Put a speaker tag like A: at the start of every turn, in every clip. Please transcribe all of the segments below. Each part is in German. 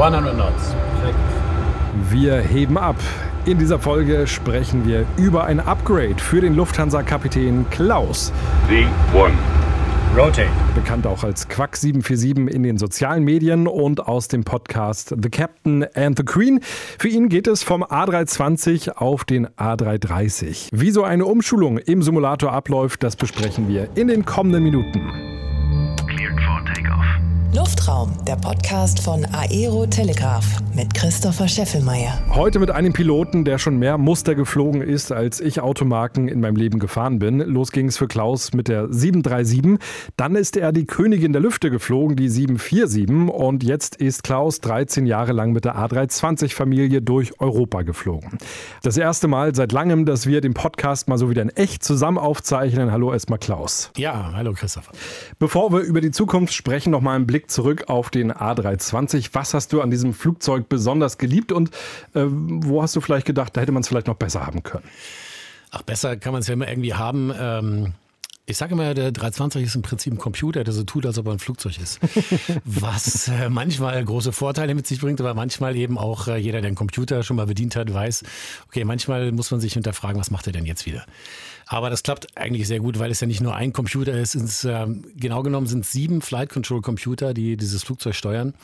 A: 100 knots.
B: Wir heben ab. In dieser Folge sprechen wir über ein Upgrade für den Lufthansa-Kapitän Klaus.
C: V1.
A: Rotate.
B: Bekannt auch als Quack 747 in den sozialen Medien und aus dem Podcast The Captain and the Queen. Für ihn geht es vom A320 auf den A330. Wie so eine Umschulung im Simulator abläuft, das besprechen wir in den kommenden Minuten.
D: Luftraum, der Podcast von Aero Telegraph mit Christopher Scheffelmeier.
B: Heute mit einem Piloten, der schon mehr Muster geflogen ist, als ich Automarken in meinem Leben gefahren bin. Los ging es für Klaus mit der 737. Dann ist er die Königin der Lüfte geflogen, die 747. Und jetzt ist Klaus 13 Jahre lang mit der A320-Familie durch Europa geflogen. Das erste Mal seit langem, dass wir den Podcast mal so wieder in echt zusammen aufzeichnen. Hallo erstmal Klaus.
A: Ja, hallo Christopher.
B: Bevor wir über die Zukunft sprechen, noch mal einen Blick zurück auf den A320. Was hast du an diesem Flugzeug besonders geliebt und äh, wo hast du vielleicht gedacht, da hätte man es vielleicht noch besser haben können?
A: Ach, besser kann man es ja immer irgendwie haben. Ähm ich sage immer, der 320 ist im Prinzip ein Computer, der so tut, als ob er ein Flugzeug ist. Was äh, manchmal große Vorteile mit sich bringt, aber manchmal eben auch äh, jeder, der einen Computer schon mal bedient hat, weiß, okay, manchmal muss man sich hinterfragen, was macht er denn jetzt wieder? Aber das klappt eigentlich sehr gut, weil es ja nicht nur ein Computer ist. Ins, äh, genau genommen sind es sieben Flight Control Computer, die dieses Flugzeug steuern.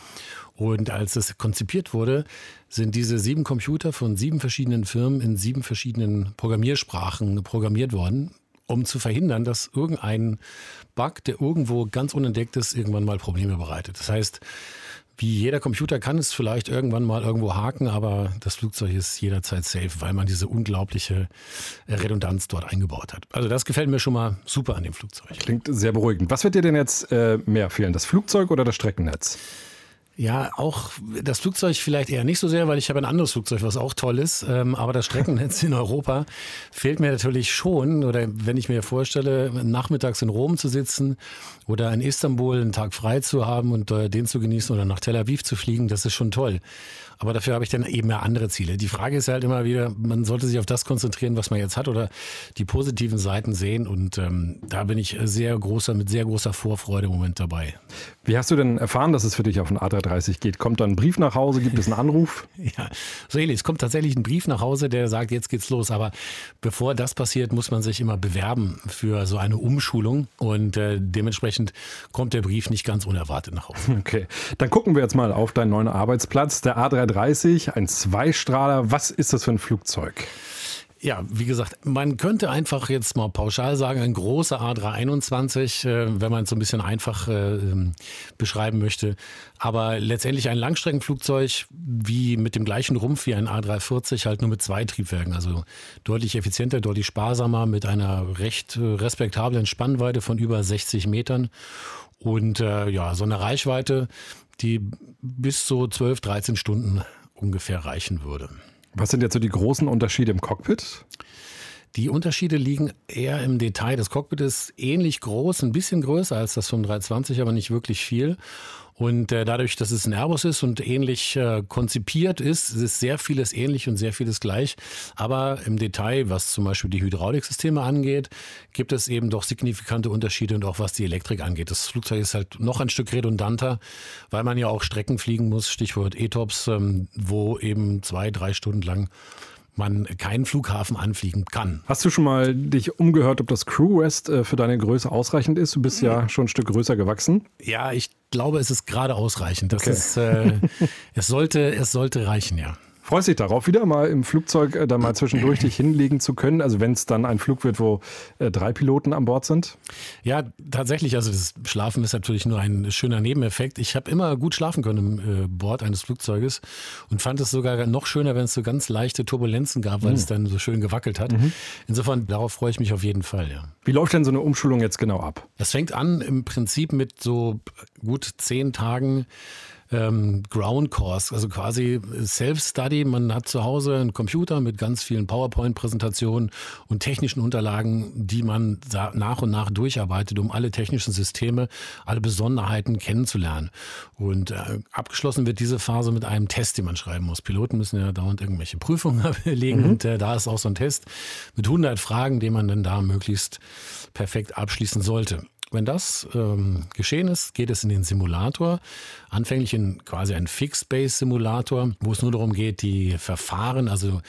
A: Und als es konzipiert wurde, sind diese sieben Computer von sieben verschiedenen Firmen in sieben verschiedenen Programmiersprachen programmiert worden, um zu verhindern, dass irgendein Bug, der irgendwo ganz unentdeckt ist, irgendwann mal Probleme bereitet. Das heißt, wie jeder Computer kann es vielleicht irgendwann mal irgendwo haken, aber das Flugzeug ist jederzeit safe, weil man diese unglaubliche Redundanz dort eingebaut hat. Also das gefällt mir schon mal super an dem Flugzeug.
B: Klingt sehr beruhigend. Was wird dir denn jetzt äh, mehr fehlen, das Flugzeug oder das Streckennetz?
A: Ja, auch das Flugzeug vielleicht eher nicht so sehr, weil ich habe ein anderes Flugzeug, was auch toll ist. Ähm, aber das Streckennetz in Europa fehlt mir natürlich schon. Oder wenn ich mir vorstelle, nachmittags in Rom zu sitzen oder in Istanbul einen Tag frei zu haben und äh, den zu genießen oder nach Tel Aviv zu fliegen, das ist schon toll. Aber dafür habe ich dann eben mehr andere Ziele. Die Frage ist halt immer wieder, man sollte sich auf das konzentrieren, was man jetzt hat oder die positiven Seiten sehen. Und ähm, da bin ich sehr großer, mit sehr großer Vorfreude im Moment dabei.
B: Wie hast du denn erfahren, dass es für dich auf den A330 geht? Kommt da ein Brief nach Hause? Gibt es einen Anruf?
A: ja, so ähnlich. Es kommt tatsächlich ein Brief nach Hause, der sagt, jetzt geht's los. Aber bevor das passiert, muss man sich immer bewerben für so eine Umschulung. Und äh, dementsprechend kommt der Brief nicht ganz unerwartet nach Hause.
B: Okay, dann gucken wir jetzt mal auf deinen neuen Arbeitsplatz. Der A330, ein Zweistrahler. Was ist das für ein Flugzeug?
A: Ja, wie gesagt, man könnte einfach jetzt mal pauschal sagen, ein großer A321, äh, wenn man es so ein bisschen einfach äh, ähm, beschreiben möchte. Aber letztendlich ein Langstreckenflugzeug wie mit dem gleichen Rumpf wie ein A340, halt nur mit zwei Triebwerken. Also deutlich effizienter, deutlich sparsamer, mit einer recht äh, respektablen Spannweite von über 60 Metern. Und äh, ja, so eine Reichweite, die bis so 12, 13 Stunden ungefähr reichen würde.
B: Was sind jetzt so die großen Unterschiede im Cockpit?
A: Die Unterschiede liegen eher im Detail. Das Cockpit ist ähnlich groß, ein bisschen größer als das vom 320, aber nicht wirklich viel. Und äh, dadurch, dass es ein Airbus ist und ähnlich äh, konzipiert ist, ist sehr vieles ähnlich und sehr vieles gleich. Aber im Detail, was zum Beispiel die Hydrauliksysteme angeht, gibt es eben doch signifikante Unterschiede und auch was die Elektrik angeht. Das Flugzeug ist halt noch ein Stück redundanter, weil man ja auch Strecken fliegen muss, Stichwort ETOPS, ähm, wo eben zwei, drei Stunden lang man keinen Flughafen anfliegen kann.
B: Hast du schon mal dich umgehört, ob das Crew Rest äh, für deine Größe ausreichend ist? Du bist ja schon ein Stück größer gewachsen.
A: Ja, ich glaube, es ist gerade ausreichend. Das okay. ist, äh, es, sollte, es sollte reichen, ja.
B: Freust dich darauf, wieder mal im Flugzeug äh, da mal zwischendurch dich hinlegen zu können? Also wenn es dann ein Flug wird, wo äh, drei Piloten an Bord sind?
A: Ja, tatsächlich. Also das Schlafen ist natürlich nur ein schöner Nebeneffekt. Ich habe immer gut schlafen können im äh, Bord eines Flugzeuges und fand es sogar noch schöner, wenn es so ganz leichte Turbulenzen gab, weil mhm. es dann so schön gewackelt hat. Mhm. Insofern, darauf freue ich mich auf jeden Fall, ja.
B: Wie läuft denn so eine Umschulung jetzt genau ab?
A: Das fängt an im Prinzip mit so gut zehn Tagen ähm, Ground Course, also quasi Self-Study. Man hat zu Hause einen Computer mit ganz vielen PowerPoint-Präsentationen und technischen Unterlagen, die man nach und nach durcharbeitet, um alle technischen Systeme, alle Besonderheiten kennenzulernen. Und äh, abgeschlossen wird diese Phase mit einem Test, den man schreiben muss. Piloten müssen ja dauernd irgendwelche Prüfungen legen mhm. und äh, da ist auch so ein Test mit 100 Fragen, den man dann da möglichst perfekt abschließen sollte. Wenn das ähm, geschehen ist, geht es in den Simulator. Anfänglich in quasi einen Fixed-Base-Simulator, wo es nur darum geht, die Verfahren, also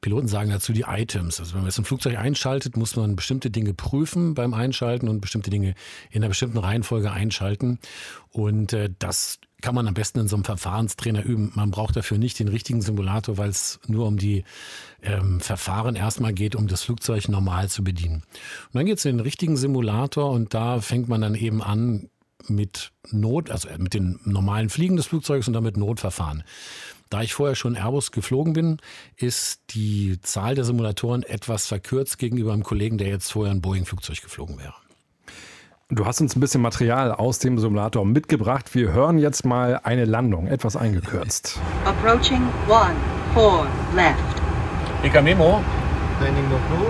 A: Piloten sagen dazu die Items. Also wenn man jetzt ein Flugzeug einschaltet, muss man bestimmte Dinge prüfen beim Einschalten und bestimmte Dinge in einer bestimmten Reihenfolge einschalten. Und äh, das kann man am besten in so einem Verfahrenstrainer üben. Man braucht dafür nicht den richtigen Simulator, weil es nur um die ähm, Verfahren erstmal geht, um das Flugzeug normal zu bedienen. Und dann geht es in den richtigen Simulator und da fängt man dann eben an mit Not, also mit den normalen Fliegen des Flugzeugs und damit Notverfahren. Da ich vorher schon Airbus geflogen bin, ist die Zahl der Simulatoren etwas verkürzt gegenüber einem Kollegen, der jetzt vorher ein Boeing-Flugzeug geflogen wäre.
B: Du hast uns ein bisschen Material aus dem Simulator mitgebracht. Wir hören jetzt mal eine Landung, etwas eingekürzt.
C: Approaching one, four, left.
E: Ika Memo,
F: Landing no crew.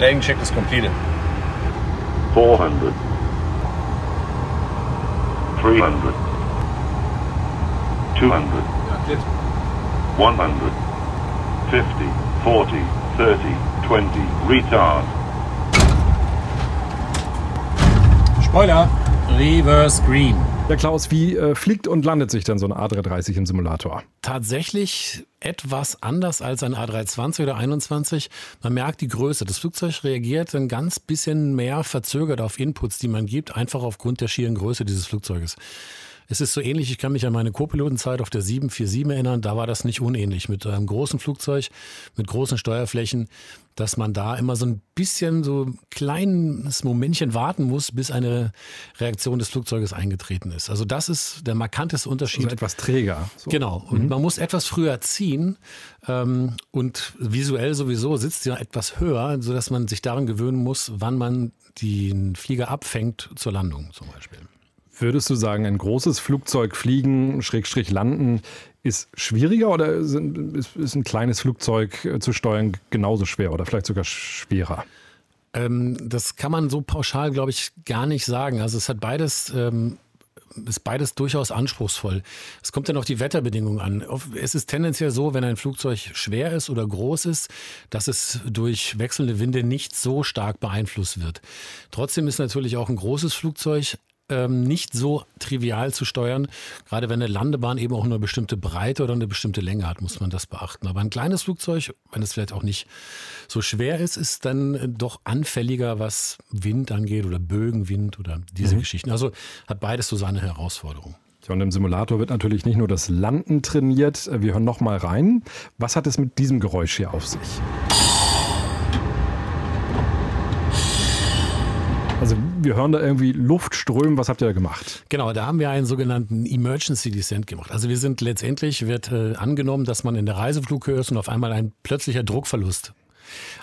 E: landing check is completed.
G: 400, 300, 200, 100, 50, 40, 30, 20, retard.
E: Spoiler, reverse green.
B: Ja, Klaus, wie äh, fliegt und landet sich denn so ein A330 im Simulator?
A: Tatsächlich etwas anders als ein A320 oder 21. Man merkt die Größe. Das Flugzeug reagiert ein ganz bisschen mehr verzögert auf Inputs, die man gibt, einfach aufgrund der schieren Größe dieses Flugzeuges. Es ist so ähnlich, ich kann mich an meine Co-Pilotenzeit auf der 747 erinnern, da war das nicht unähnlich mit einem großen Flugzeug, mit großen Steuerflächen, dass man da immer so ein bisschen so ein kleines Momentchen warten muss, bis eine Reaktion des Flugzeuges eingetreten ist. Also das ist der markanteste Unterschied.
B: Also etwas träger. So.
A: Genau. Und man muss etwas früher ziehen ähm, und visuell sowieso sitzt ja etwas höher, sodass man sich daran gewöhnen muss, wann man den Flieger abfängt zur Landung zum Beispiel.
B: Würdest du sagen, ein großes Flugzeug fliegen, Schrägstrich landen, ist schwieriger oder ist ein kleines Flugzeug äh, zu steuern genauso schwer oder vielleicht sogar schwerer?
A: Ähm, das kann man so pauschal, glaube ich, gar nicht sagen. Also es hat beides. Ähm ist beides durchaus anspruchsvoll. Es kommt dann auf die Wetterbedingungen an. Es ist tendenziell so, wenn ein Flugzeug schwer ist oder groß ist, dass es durch wechselnde Winde nicht so stark beeinflusst wird. Trotzdem ist natürlich auch ein großes Flugzeug ähm, nicht so trivial zu steuern. Gerade wenn eine Landebahn eben auch eine bestimmte Breite oder eine bestimmte Länge hat, muss man das beachten. Aber ein kleines Flugzeug, wenn es vielleicht auch nicht so schwer ist, ist dann doch anfälliger, was Wind angeht oder Bögenwind oder diese mhm. Geschichten. Also hat beides so seine Herausforderungen.
B: Ja, und im Simulator wird natürlich nicht nur das Landen trainiert. Wir hören noch mal rein. Was hat es mit diesem Geräusch hier auf sich? Also wir hören da irgendwie Luft strömen. Was habt ihr da gemacht?
A: Genau, da haben wir einen sogenannten Emergency Descent gemacht. Also wir sind letztendlich, wird äh, angenommen, dass man in der Reiseflughöhe ist und auf einmal ein plötzlicher Druckverlust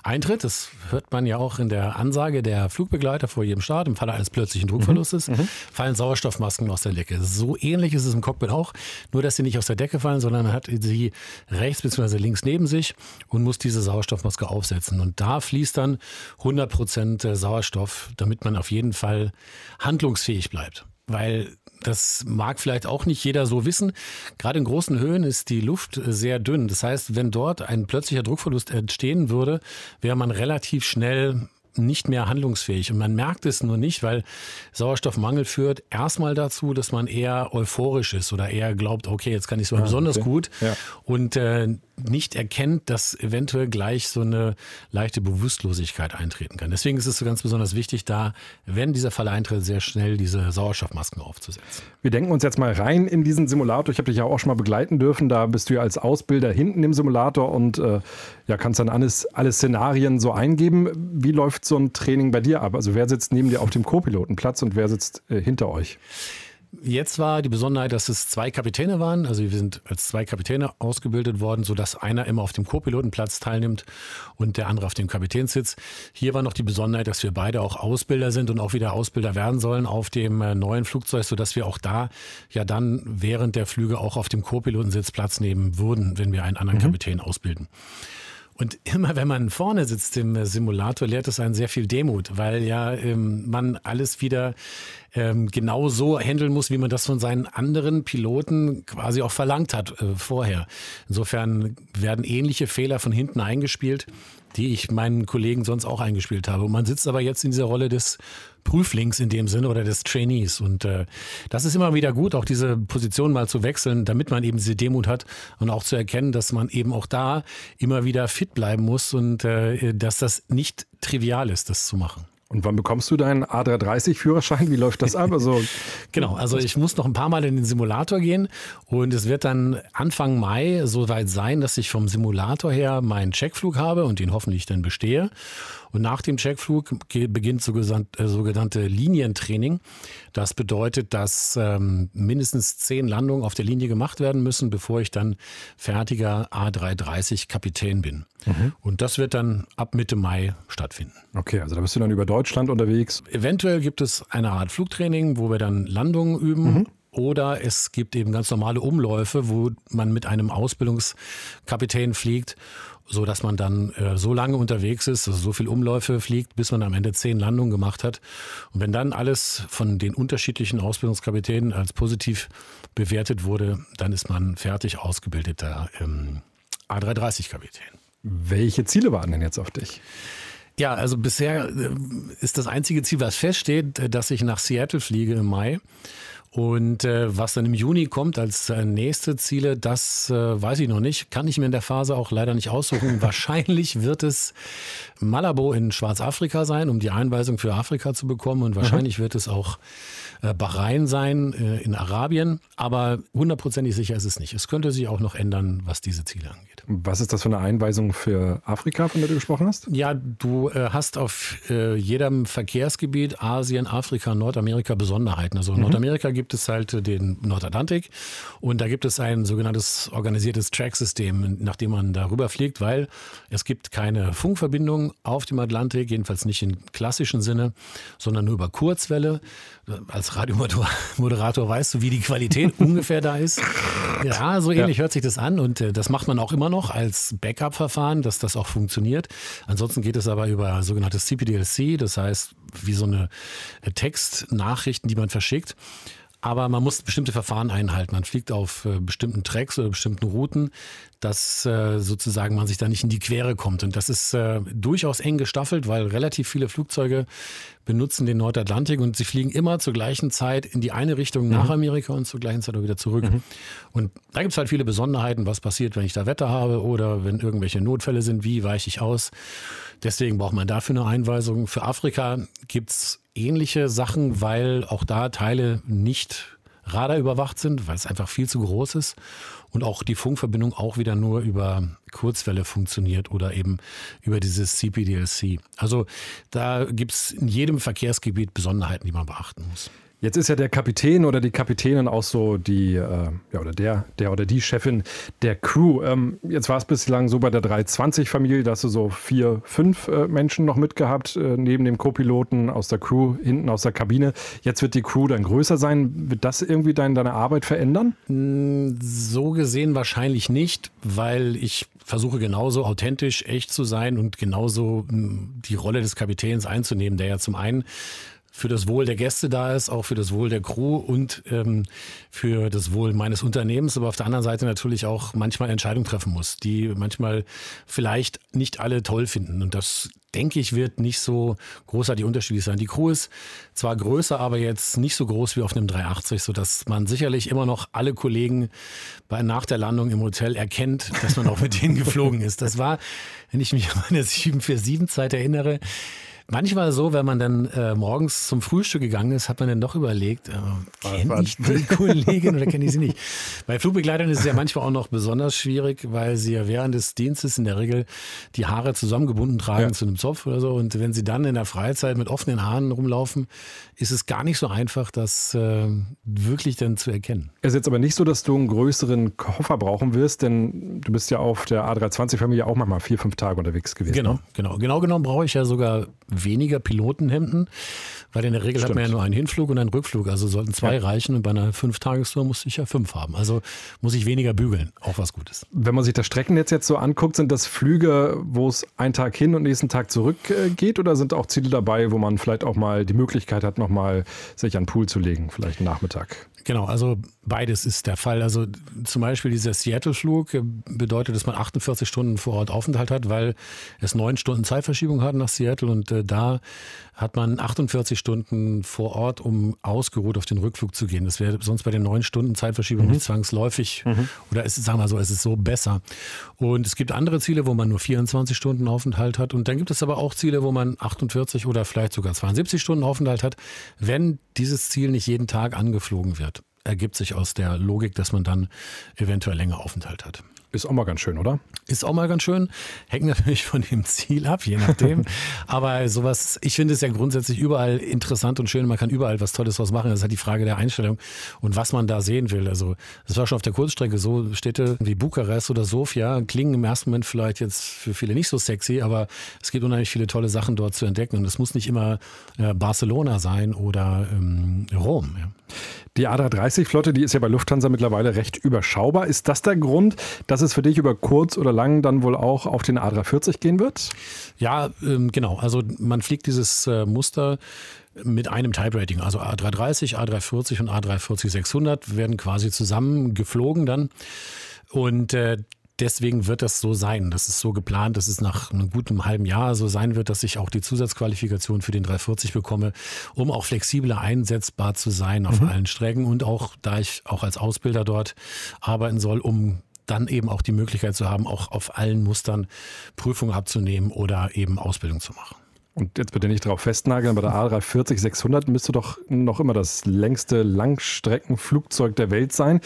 A: eintritt. Das hört man ja auch in der Ansage der Flugbegleiter vor jedem Start. Im Falle eines plötzlichen Druckverlustes mhm. mhm. fallen Sauerstoffmasken aus der Decke. So ähnlich ist es im Cockpit auch, nur dass sie nicht aus der Decke fallen, sondern man hat sie rechts bzw. links neben sich und muss diese Sauerstoffmaske aufsetzen. Und da fließt dann 100 Prozent Sauerstoff, damit man auf jeden Fall handlungsfähig bleibt. Weil das mag vielleicht auch nicht jeder so wissen. Gerade in großen Höhen ist die Luft sehr dünn. Das heißt, wenn dort ein plötzlicher Druckverlust entstehen würde, wäre man relativ schnell nicht mehr handlungsfähig. Und man merkt es nur nicht, weil Sauerstoffmangel führt erstmal dazu, dass man eher euphorisch ist oder eher glaubt, okay, jetzt kann ich so ah, besonders okay. gut ja. und äh, nicht erkennt, dass eventuell gleich so eine leichte Bewusstlosigkeit eintreten kann. Deswegen ist es so ganz besonders wichtig, da, wenn dieser Fall eintritt, sehr schnell diese Sauerstoffmasken aufzusetzen.
B: Wir denken uns jetzt mal rein in diesen Simulator. Ich habe dich ja auch schon mal begleiten dürfen. Da bist du ja als Ausbilder hinten im Simulator und äh, ja, kannst dann alles, alle Szenarien so eingeben. Wie läuft so ein Training bei dir ab? Also wer sitzt neben dir auf dem Co-Pilotenplatz und wer sitzt äh, hinter euch?
A: Jetzt war die Besonderheit, dass es zwei Kapitäne waren. Also wir sind als zwei Kapitäne ausgebildet worden, sodass einer immer auf dem Co-Pilotenplatz teilnimmt und der andere auf dem Kapitänssitz. Hier war noch die Besonderheit, dass wir beide auch Ausbilder sind und auch wieder Ausbilder werden sollen auf dem äh, neuen Flugzeug, sodass wir auch da ja dann während der Flüge auch auf dem Co-Pilotensitz Platz nehmen würden, wenn wir einen anderen mhm. Kapitän ausbilden. Und immer wenn man vorne sitzt im Simulator, lehrt es einen sehr viel Demut, weil ja ähm, man alles wieder ähm, genau so handeln muss, wie man das von seinen anderen Piloten quasi auch verlangt hat äh, vorher. Insofern werden ähnliche Fehler von hinten eingespielt, die ich meinen Kollegen sonst auch eingespielt habe. Und man sitzt aber jetzt in dieser Rolle des Prüflings in dem Sinne oder des Trainees. Und äh, das ist immer wieder gut, auch diese Position mal zu wechseln, damit man eben diese Demut hat und auch zu erkennen, dass man eben auch da immer wieder fit bleiben muss und äh, dass das nicht trivial ist, das zu machen.
B: Und wann bekommst du deinen A330-Führerschein? Wie läuft das ab? Also,
A: genau, also ich muss noch ein paar Mal in den Simulator gehen und es wird dann Anfang Mai soweit sein, dass ich vom Simulator her meinen Checkflug habe und den hoffentlich dann bestehe. Und nach dem Checkflug beginnt äh, sogenannte Linientraining. Das bedeutet, dass ähm, mindestens zehn Landungen auf der Linie gemacht werden müssen, bevor ich dann fertiger A330 Kapitän bin. Mhm. Und das wird dann ab Mitte Mai stattfinden.
B: Okay, also da bist du dann über Deutschland unterwegs.
A: Eventuell gibt es eine Art Flugtraining, wo wir dann Landungen üben. Mhm. Oder es gibt eben ganz normale Umläufe, wo man mit einem Ausbildungskapitän fliegt so dass man dann äh, so lange unterwegs ist, also so viel Umläufe fliegt, bis man am Ende zehn Landungen gemacht hat. Und wenn dann alles von den unterschiedlichen Ausbildungskapitänen als positiv bewertet wurde, dann ist man fertig ausgebildeter ähm, A330-Kapitän.
B: Welche Ziele warten denn jetzt auf dich?
A: Ja, also bisher äh, ist das einzige Ziel, was feststeht, äh, dass ich nach Seattle fliege im Mai. Und äh, was dann im Juni kommt als äh, nächste Ziele, das äh, weiß ich noch nicht. Kann ich mir in der Phase auch leider nicht aussuchen. Wahrscheinlich wird es Malabo in Schwarzafrika sein, um die Einweisung für Afrika zu bekommen. Und wahrscheinlich mhm. wird es auch Bahrain sein äh, in Arabien. Aber hundertprozentig sicher ist es nicht. Es könnte sich auch noch ändern, was diese Ziele angeht.
B: Was ist das für eine Einweisung für Afrika, von der du gesprochen hast?
A: Ja, du äh, hast auf äh, jedem Verkehrsgebiet Asien, Afrika, Nordamerika Besonderheiten. Also mhm. Nordamerika gibt es halt den Nordatlantik und da gibt es ein sogenanntes organisiertes Tracksystem, nach dem man darüber fliegt, weil es gibt keine Funkverbindung auf dem Atlantik, jedenfalls nicht im klassischen Sinne, sondern nur über Kurzwelle. Als Radiomoderator weißt du, wie die Qualität ungefähr da ist. Ja, so ähnlich ja. hört sich das an und äh, das macht man auch immer noch als Backup-Verfahren, dass das auch funktioniert. Ansonsten geht es aber über sogenanntes CPDLC, das heißt wie so eine äh, Textnachrichten, die man verschickt. Aber man muss bestimmte Verfahren einhalten. Man fliegt auf äh, bestimmten Tracks oder bestimmten Routen, dass äh, sozusagen man sich da nicht in die Quere kommt. Und das ist äh, durchaus eng gestaffelt, weil relativ viele Flugzeuge benutzen den Nordatlantik und sie fliegen immer zur gleichen Zeit in die eine Richtung nach mhm. Amerika und zur gleichen Zeit auch wieder zurück. Mhm. Und da gibt es halt viele Besonderheiten, was passiert, wenn ich da Wetter habe oder wenn irgendwelche Notfälle sind, wie weiche ich aus. Deswegen braucht man dafür eine Einweisung. Für Afrika gibt es ähnliche Sachen, weil auch da Teile nicht radarüberwacht sind, weil es einfach viel zu groß ist und auch die Funkverbindung auch wieder nur über Kurzwelle funktioniert oder eben über dieses CPDLC. Also da gibt es in jedem Verkehrsgebiet Besonderheiten, die man beachten muss.
B: Jetzt ist ja der Kapitän oder die Kapitänin auch so die, äh, ja, oder der, der oder die Chefin der Crew. Ähm, jetzt war es bislang so bei der 320-Familie, dass du so vier, fünf äh, Menschen noch mitgehabt, äh, neben dem Co-Piloten aus der Crew, hinten aus der Kabine. Jetzt wird die Crew dann größer sein. Wird das irgendwie dein, deine Arbeit verändern?
A: Hm, so gesehen wahrscheinlich nicht, weil ich versuche genauso authentisch, echt zu sein und genauso hm, die Rolle des Kapitäns einzunehmen, der ja zum einen für das Wohl der Gäste da ist, auch für das Wohl der Crew und ähm, für das Wohl meines Unternehmens, aber auf der anderen Seite natürlich auch manchmal Entscheidungen treffen muss, die manchmal vielleicht nicht alle toll finden. Und das, denke ich, wird nicht so großartig unterschiedlich sein. Die Crew ist zwar größer, aber jetzt nicht so groß wie auf einem 380, sodass man sicherlich immer noch alle Kollegen bei, nach der Landung im Hotel erkennt, dass man auch mit denen geflogen ist. Das war, wenn ich mich an meine 747-Zeit erinnere, Manchmal so, wenn man dann äh, morgens zum Frühstück gegangen ist, hat man dann doch überlegt, äh, kenne ich die Kollegin oder kenne ich sie nicht? Bei Flugbegleitern ist es ja manchmal auch noch besonders schwierig, weil sie ja während des Dienstes in der Regel die Haare zusammengebunden tragen ja. zu einem Zopf oder so. Und wenn sie dann in der Freizeit mit offenen Haaren rumlaufen, ist es gar nicht so einfach, das äh, wirklich dann zu erkennen.
B: Es ist jetzt aber nicht so, dass du einen größeren Koffer brauchen wirst, denn du bist ja auf der A320-Familie auch manchmal vier, fünf Tage unterwegs gewesen.
A: Genau,
B: ne?
A: genau. Genau genommen brauche ich ja sogar weniger Pilotenhemden, weil in der Regel Stimmt. hat man ja nur einen Hinflug und einen Rückflug. Also sollten zwei ja. reichen und bei einer Fünf-Tagestour muss ich ja fünf haben. Also muss ich weniger bügeln. Auch was Gutes.
B: Wenn man sich das Streckennetz jetzt so anguckt, sind das Flüge, wo es einen Tag hin und nächsten Tag zurück äh, geht oder sind auch Ziele dabei, wo man vielleicht auch mal die Möglichkeit hat, nochmal sich an den Pool zu legen, vielleicht einen Nachmittag?
A: Genau, also beides ist der Fall. Also zum Beispiel dieser Seattle-Flug bedeutet, dass man 48 Stunden vor Ort Aufenthalt hat, weil es neun Stunden Zeitverschiebung hat nach Seattle und äh, da hat man 48 Stunden vor Ort, um ausgeruht auf den Rückflug zu gehen. Das wäre sonst bei den neun Stunden Zeitverschiebung nicht zwangsläufig oder es ist, sagen wir mal so, es ist so besser. Und es gibt andere Ziele, wo man nur 24 Stunden Aufenthalt hat und dann gibt es aber auch Ziele, wo man 48 oder vielleicht sogar 72 Stunden Aufenthalt hat, wenn dieses Ziel nicht jeden Tag angeflogen wird ergibt sich aus der Logik, dass man dann eventuell länger Aufenthalt hat.
B: Ist auch mal ganz schön, oder?
A: Ist auch mal ganz schön. Hängt natürlich von dem Ziel ab, je nachdem. Aber sowas, ich finde es ja grundsätzlich überall interessant und schön. Man kann überall was Tolles draus machen. Das ist halt die Frage der Einstellung und was man da sehen will. Also, das war schon auf der Kurzstrecke so. Städte wie Bukarest oder Sofia klingen im ersten Moment vielleicht jetzt für viele nicht so sexy, aber es gibt unheimlich viele tolle Sachen dort zu entdecken. Und es muss nicht immer äh, Barcelona sein oder ähm, Rom. Ja.
B: Die A330-Flotte, die ist ja bei Lufthansa mittlerweile recht überschaubar. Ist das der Grund, dass es für dich über kurz oder lang dann wohl auch auf den A340 gehen wird?
A: Ja, ähm, genau. Also man fliegt dieses äh, Muster mit einem Type-Rating. Also A330, A340 und A340-600 werden quasi zusammen geflogen dann. Und äh, deswegen wird das so sein. Das ist so geplant, dass es nach einem guten halben Jahr so sein wird, dass ich auch die Zusatzqualifikation für den 340 bekomme, um auch flexibler einsetzbar zu sein auf allen Strecken und auch, da ich auch als Ausbilder dort arbeiten soll, um dann eben auch die Möglichkeit zu haben, auch auf allen Mustern Prüfungen abzunehmen oder eben Ausbildung zu machen.
B: Und jetzt bitte nicht darauf festnageln, bei der A340 600 müsste doch noch immer das längste Langstreckenflugzeug der Welt sein.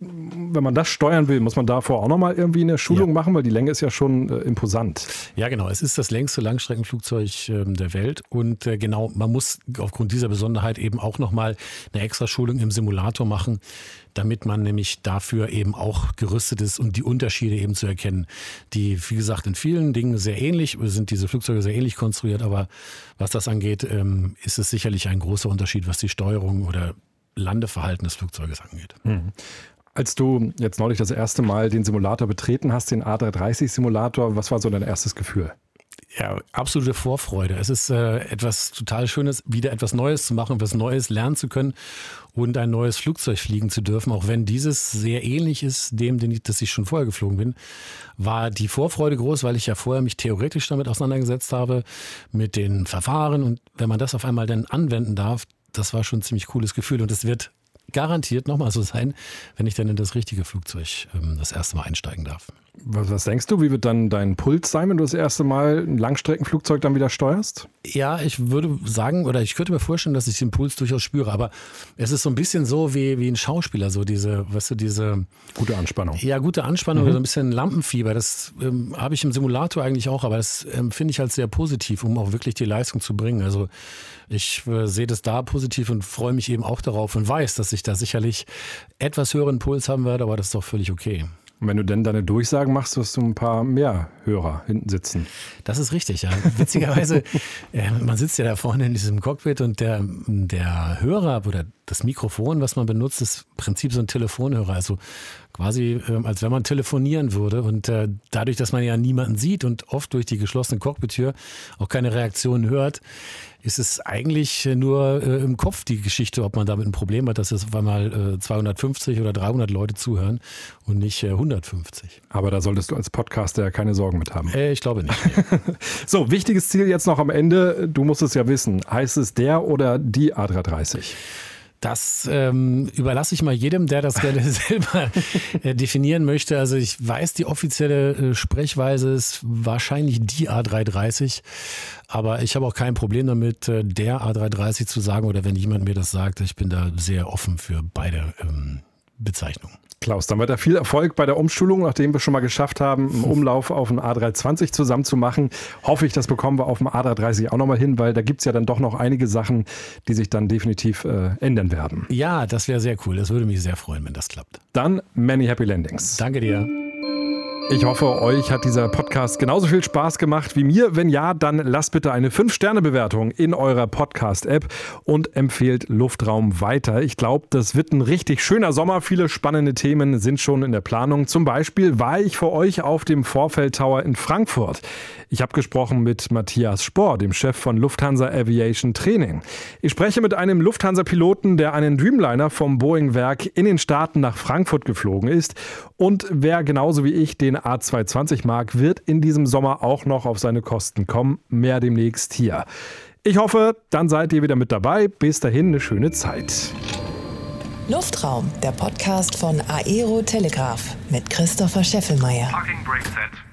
B: Äh, Wenn man das steuern will, muss man davor auch nochmal irgendwie eine Schulung
A: Ja.
B: machen, weil die Länge ist ja schon äh, imposant.
A: Ja, genau. Es ist das längste Langstreckenflugzeug ähm, der Welt. Und äh, genau, man muss aufgrund dieser Besonderheit eben auch nochmal eine extra Schulung im Simulator machen, damit man nämlich dafür eben auch gerüstet ist und die Unterschiede eben zu erkennen. Die, wie gesagt, in vielen Dingen sehr ähnlich, sind diese Flugzeuge sehr ähnlich konstruiert, aber was das angeht, ähm, ist es sicherlich ein großer Unterschied, was die Steuerung oder Landeverhalten des Flugzeuges angeht.
B: Als du jetzt neulich das erste Mal den Simulator betreten hast, den A330-Simulator, was war so dein erstes Gefühl?
A: Ja, absolute Vorfreude. Es ist äh, etwas total Schönes, wieder etwas Neues zu machen, was Neues lernen zu können und ein neues Flugzeug fliegen zu dürfen, auch wenn dieses sehr ähnlich ist dem, den ich, das ich schon vorher geflogen bin, war die Vorfreude groß, weil ich ja vorher mich theoretisch damit auseinandergesetzt habe mit den Verfahren und wenn man das auf einmal dann anwenden darf, das war schon ein ziemlich cooles Gefühl und es wird garantiert nochmal so sein, wenn ich dann in das richtige Flugzeug ähm, das erste Mal einsteigen darf.
B: Was, was denkst du, wie wird dann dein Puls sein, wenn du das erste Mal ein Langstreckenflugzeug dann wieder steuerst?
A: Ja, ich würde sagen, oder ich könnte mir vorstellen, dass ich den Puls durchaus spüre, aber es ist so ein bisschen so wie, wie ein Schauspieler, so diese, weißt du, diese
B: Gute Anspannung.
A: ja, gute Anspannung oder so ein bisschen Lampenfieber. Das ähm, habe ich im Simulator eigentlich auch, aber das ähm, finde ich halt sehr positiv, um auch wirklich die Leistung zu bringen. Also ich äh, sehe das da positiv und freue mich eben auch darauf und weiß, dass ich da sicherlich etwas höheren Puls haben werde, aber das ist doch völlig okay.
B: Und wenn du denn deine Durchsagen machst, hast du ein paar mehr Hörer hinten sitzen.
A: Das ist richtig, ja. Witzigerweise, äh, man sitzt ja da vorne in diesem Cockpit und der, der Hörer oder das Mikrofon, was man benutzt, ist im Prinzip so ein Telefonhörer. Also quasi, ähm, als wenn man telefonieren würde. Und äh, dadurch, dass man ja niemanden sieht und oft durch die geschlossene Cockpit-Tür auch keine Reaktionen hört, ist es eigentlich äh, nur äh, im Kopf die Geschichte, ob man damit ein Problem hat, dass es auf einmal äh, 250 oder 300 Leute zuhören und nicht äh, 150.
B: Aber da solltest du als Podcaster ja keine Sorgen mit haben.
A: Äh, ich glaube nicht.
B: So, wichtiges Ziel jetzt noch am Ende. Du musst es ja wissen. Heißt es der oder die A330?
A: Das ähm, überlasse ich mal jedem, der das gerne selber äh, definieren möchte. Also ich weiß, die offizielle äh, Sprechweise ist wahrscheinlich die A330, aber ich habe auch kein Problem damit, äh, der A330 zu sagen oder wenn jemand mir das sagt, ich bin da sehr offen für beide ähm, Bezeichnungen.
B: Klaus, dann weiter viel Erfolg bei der Umschulung, nachdem wir schon mal geschafft haben, einen Umlauf auf dem A320 zusammen zu machen. Hoffe ich, das bekommen wir auf dem A330 auch nochmal hin, weil da gibt es ja dann doch noch einige Sachen, die sich dann definitiv äh, ändern werden.
A: Ja, das wäre sehr cool. Das würde mich sehr freuen, wenn das klappt.
B: Dann many happy landings.
A: Danke dir.
B: Ich hoffe, euch hat dieser Podcast genauso viel Spaß gemacht wie mir. Wenn ja, dann lasst bitte eine 5-Sterne-Bewertung in eurer Podcast-App und empfehlt Luftraum weiter. Ich glaube, das wird ein richtig schöner Sommer. Viele spannende Themen sind schon in der Planung. Zum Beispiel war ich für euch auf dem Vorfeld Tower in Frankfurt. Ich habe gesprochen mit Matthias Spohr, dem Chef von Lufthansa Aviation Training. Ich spreche mit einem Lufthansa-Piloten, der einen Dreamliner vom Boeing-Werk in den Staaten nach Frankfurt geflogen ist. Und wer genauso wie ich den A220 mag, wird in diesem Sommer auch noch auf seine Kosten kommen. Mehr demnächst hier. Ich hoffe, dann seid ihr wieder mit dabei. Bis dahin eine schöne Zeit.
D: Luftraum, der Podcast von Aero Telegraph mit Christopher Scheffelmeier.
F: Parking brake set.